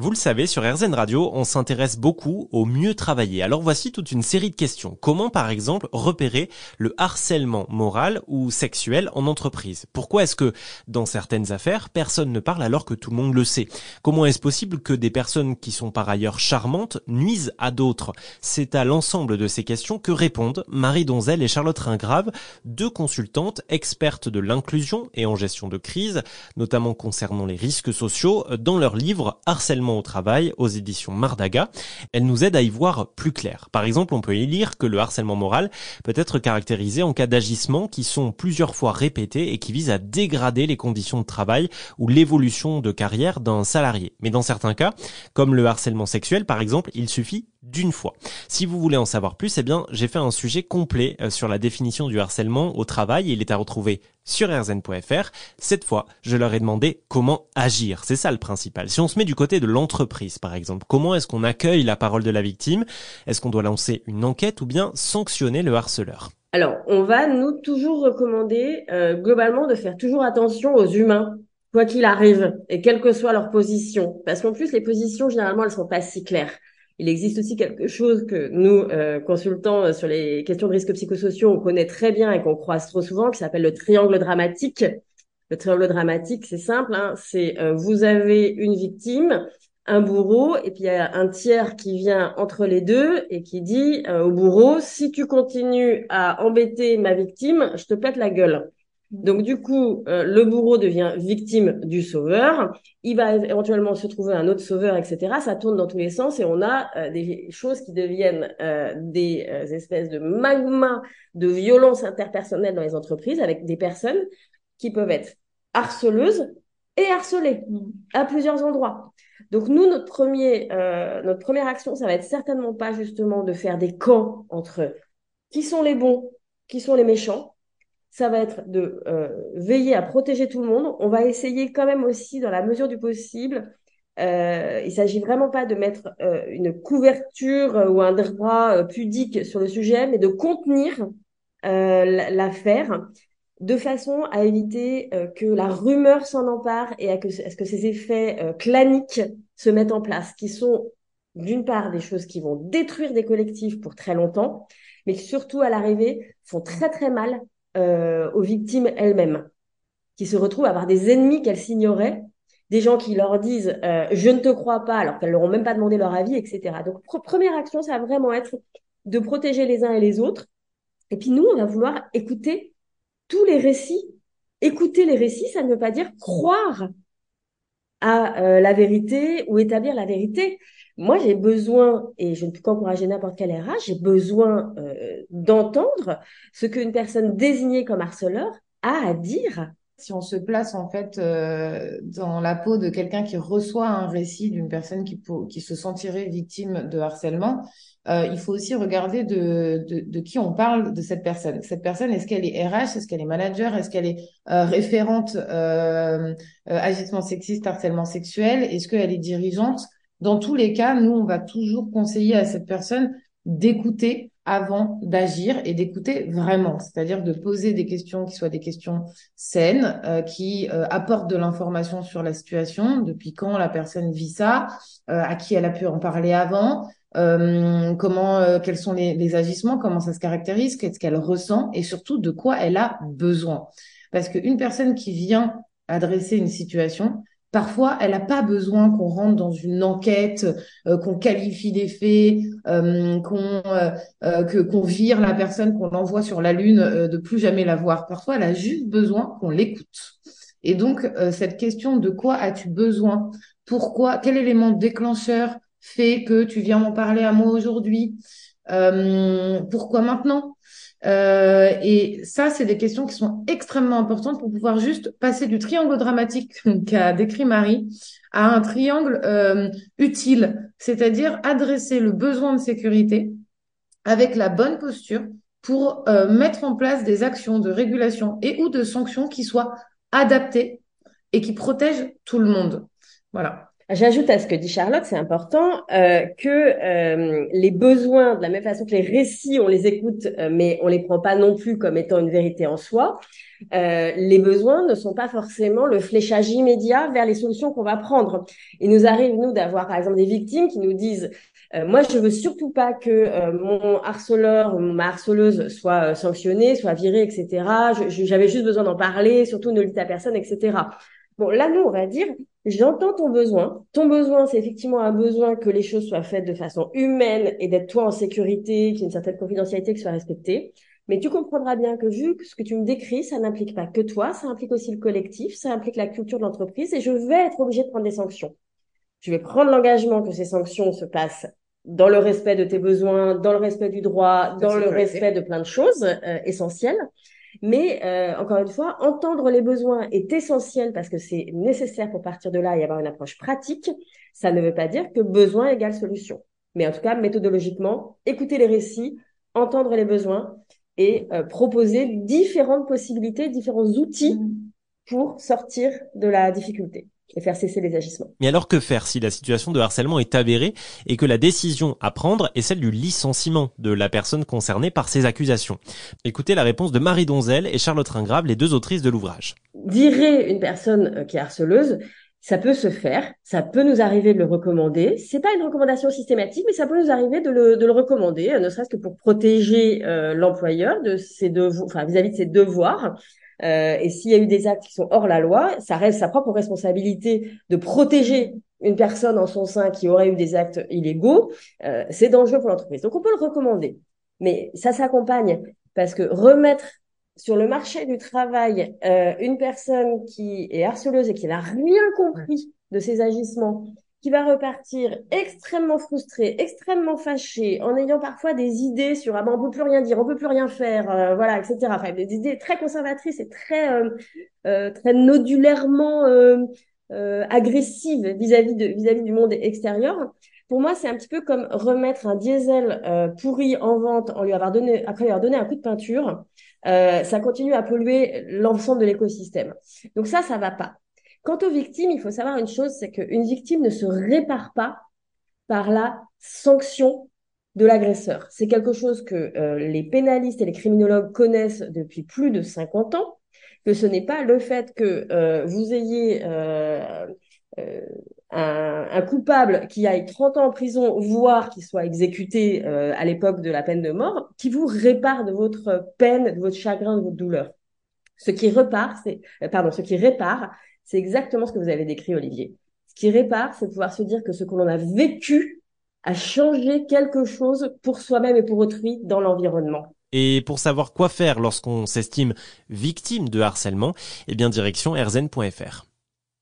Vous le savez, sur RZN Radio, on s'intéresse beaucoup au mieux travailler. Alors voici toute une série de questions. Comment, par exemple, repérer le harcèlement moral ou sexuel en entreprise? Pourquoi est-ce que, dans certaines affaires, personne ne parle alors que tout le monde le sait? Comment est-ce possible que des personnes qui sont par ailleurs charmantes nuisent à d'autres? C'est à l'ensemble de ces questions que répondent Marie Donzel et Charlotte Ringrave, deux consultantes expertes de l'inclusion et en gestion de crise, notamment concernant les risques sociaux, dans leur livre Harcèlement au travail aux éditions Mardaga. Elle nous aide à y voir plus clair. Par exemple, on peut y lire que le harcèlement moral peut être caractérisé en cas d'agissements qui sont plusieurs fois répétés et qui visent à dégrader les conditions de travail ou l'évolution de carrière d'un salarié. Mais dans certains cas, comme le harcèlement sexuel par exemple, il suffit d'une fois. Si vous voulez en savoir plus, eh bien, j'ai fait un sujet complet euh, sur la définition du harcèlement au travail il est à retrouver sur rzn.fr. Cette fois, je leur ai demandé comment agir. C'est ça le principal. Si on se met du côté de l'entreprise, par exemple, comment est-ce qu'on accueille la parole de la victime? Est-ce qu'on doit lancer une enquête ou bien sanctionner le harceleur? Alors, on va nous toujours recommander euh, globalement de faire toujours attention aux humains quoi qu'il arrive et quelle que soit leur position parce qu'en plus les positions généralement elles sont pas si claires il existe aussi quelque chose que nous, euh, consultants euh, sur les questions de risques psychosociaux, on connaît très bien et qu'on croise trop souvent, qui s'appelle le triangle dramatique. Le triangle dramatique, c'est simple, hein, c'est euh, vous avez une victime, un bourreau, et puis il y a un tiers qui vient entre les deux et qui dit au bourreau, si tu continues à embêter ma victime, je te pète la gueule. Donc du coup, euh, le bourreau devient victime du sauveur. Il va éventuellement se trouver un autre sauveur, etc. Ça tourne dans tous les sens et on a euh, des choses qui deviennent euh, des espèces de magma de violence interpersonnelle dans les entreprises avec des personnes qui peuvent être harceleuses et harcelées à plusieurs endroits. Donc nous, notre premier, notre première action, ça va être certainement pas justement de faire des camps entre qui sont les bons, qui sont les méchants ça va être de euh, veiller à protéger tout le monde. On va essayer quand même aussi, dans la mesure du possible, euh, il s'agit vraiment pas de mettre euh, une couverture euh, ou un droit pudique sur le sujet, mais de contenir l'affaire de façon à éviter que la rumeur s'en empare et à, que, ce que ces effets claniques se mettent en place, qui sont d'une part des choses qui vont détruire des collectifs pour très longtemps, mais qui surtout à l'arrivée font très très mal euh, aux victimes elles-mêmes, qui se retrouvent à avoir des ennemis qu'elles s'ignoraient, des gens qui leur disent euh, je ne te crois pas alors qu'elles leur ont même pas demandé leur avis, etc. Donc première action, ça va vraiment être de protéger les uns et les autres. Et puis nous, on va vouloir écouter tous les récits. Écouter les récits, ça ne veut pas dire croire à euh, la vérité ou établir la vérité. Moi, j'ai besoin, et je ne peux qu'encourager n'importe quel RH, j'ai besoin euh, d'entendre ce qu'une personne désignée comme harceleur a à dire. Si on se place en fait euh, dans la peau de quelqu'un qui reçoit un récit d'une personne qui, qui se sentirait victime de harcèlement, euh, il faut aussi regarder de, de, de, qui on parle de cette personne. Cette personne, est-ce qu'elle est RH, est-ce qu'elle est manager, est-ce qu'elle est euh, référente euh, euh, agissement sexiste, harcèlement sexuel, est-ce qu'elle est dirigeante? Dans tous les cas, nous, on va toujours conseiller à cette personne d'écouter avant d'agir et d'écouter vraiment, c'est-à-dire de poser des questions qui soient des questions saines, euh, qui euh, apportent de l'information sur la situation, depuis quand la personne vit ça, euh, à qui elle a pu en parler avant, euh, comment, euh, quels sont les, les, agissements, comment ça se caractérise, qu'est-ce qu'elle ressent et surtout de quoi elle a besoin. Parce qu'une personne qui vient adresser une situation, parfois elle n'a pas besoin qu'on rentre dans une enquête, euh, qu'on qualifie des faits, qu'on que qu'on vire la personne, qu'on l'envoie sur la lune, de plus jamais la voir. Parfois elle a juste besoin qu'on l'écoute. Et donc cette question de quoi as-tu besoin, pourquoi, quel élément déclencheur fait que tu viens m'en parler à moi aujourd'hui? Euh, Pourquoi maintenant? Euh, Et ça, c'est des questions qui sont extrêmement importantes pour pouvoir juste passer du triangle dramatique qu'a décrit Marie à un triangle euh, utile, c'est-à-dire adresser le besoin de sécurité avec la bonne posture pour euh, mettre en place des actions de régulation et ou de sanctions qui soient adaptées et qui protègent tout le monde. Voilà. J'ajoute à ce que dit Charlotte, c'est important euh, que euh, les besoins, de la même façon que les récits, on les écoute, euh, mais on les prend pas non plus comme étant une vérité en soi. Euh, les besoins ne sont pas forcément le fléchage immédiat vers les solutions qu'on va prendre. Il nous arrive nous d'avoir par exemple des victimes qui nous disent euh, moi, je veux surtout pas que euh, mon harceleur ou ma harceleuse soit sanctionné, soit viré, etc. J'avais juste besoin d'en parler, surtout ne le dites à personne, etc. Bon, là, nous, on va dire, j'entends ton besoin. Ton besoin, c'est effectivement un besoin que les choses soient faites de façon humaine et d'être toi en sécurité, qu'il y ait une certaine confidentialité qui soit respectée. Mais tu comprendras bien que vu que ce que tu me décris, ça n'implique pas que toi, ça implique aussi le collectif, ça implique la culture de l'entreprise et je vais être obligée de prendre des sanctions. Je vais prendre l'engagement que ces sanctions se passent dans le respect de tes besoins, dans le respect du droit, dans le respect de plein de choses euh, essentielles. Mais euh, encore une fois, entendre les besoins est essentiel parce que c'est nécessaire pour partir de là et avoir une approche pratique. Ça ne veut pas dire que besoin égale solution. Mais en tout cas, méthodologiquement, écouter les récits, entendre les besoins et euh, proposer différentes possibilités, différents outils mmh. pour sortir de la difficulté et faire cesser les agissements. Mais alors que faire si la situation de harcèlement est avérée et que la décision à prendre est celle du licenciement de la personne concernée par ces accusations? Écoutez la réponse de Marie Donzel et Charlotte Ringrave, les deux autrices de l'ouvrage. Virer une personne euh, qui est harceleuse, ça peut se faire, ça peut nous arriver de le recommander. C'est pas une recommandation systématique, mais ça peut nous arriver de le, de le recommander, euh, ne serait-ce que pour protéger euh, l'employeur de ses devoirs, enfin vis-à-vis de ses devoirs. Euh, et s'il y a eu des actes qui sont hors la loi, ça reste sa propre responsabilité de protéger une personne en son sein qui aurait eu des actes illégaux. Euh, c'est dangereux pour l'entreprise. Donc on peut le recommander, mais ça s'accompagne parce que remettre sur le marché du travail euh, une personne qui est harceleuse et qui n'a rien compris de ses agissements qui va repartir extrêmement frustré, extrêmement fâché, en ayant parfois des idées sur ah ben on peut plus rien dire, on peut plus rien faire, euh, voilà, etc. Enfin, des idées très conservatrices et très euh, euh très nodulairement euh, agressives vis-à-vis de vis-à-vis du monde extérieur. Pour moi, c'est un petit peu comme remettre un diesel pourri en vente en lui avoir donné après lui avoir donné un coup de peinture. ça continue à polluer l'ensemble de l'écosystème. Donc ça, ça va pas. Quant aux victimes, il faut savoir une chose, c'est qu'une victime ne se répare pas par la sanction de l'agresseur. C'est quelque chose que euh, les pénalistes et les criminologues connaissent depuis plus de 50 ans, que ce n'est pas le fait que euh, vous ayez euh, un, coupable qui aille 30 ans en prison, voire qui soit exécuté à l'époque de la peine de mort, qui vous répare de votre peine, de votre chagrin, de votre douleur. Ce qui repart, c'est, pardon, ce qui répare, c'est exactement ce que vous avez décrit, Olivier. Ce qui répare, c'est pouvoir se dire que ce que l'on a vécu a changé quelque chose pour soi-même et pour autrui dans l'environnement. Et pour savoir quoi faire lorsqu'on s'estime victime de harcèlement, eh bien direction erzen.fr.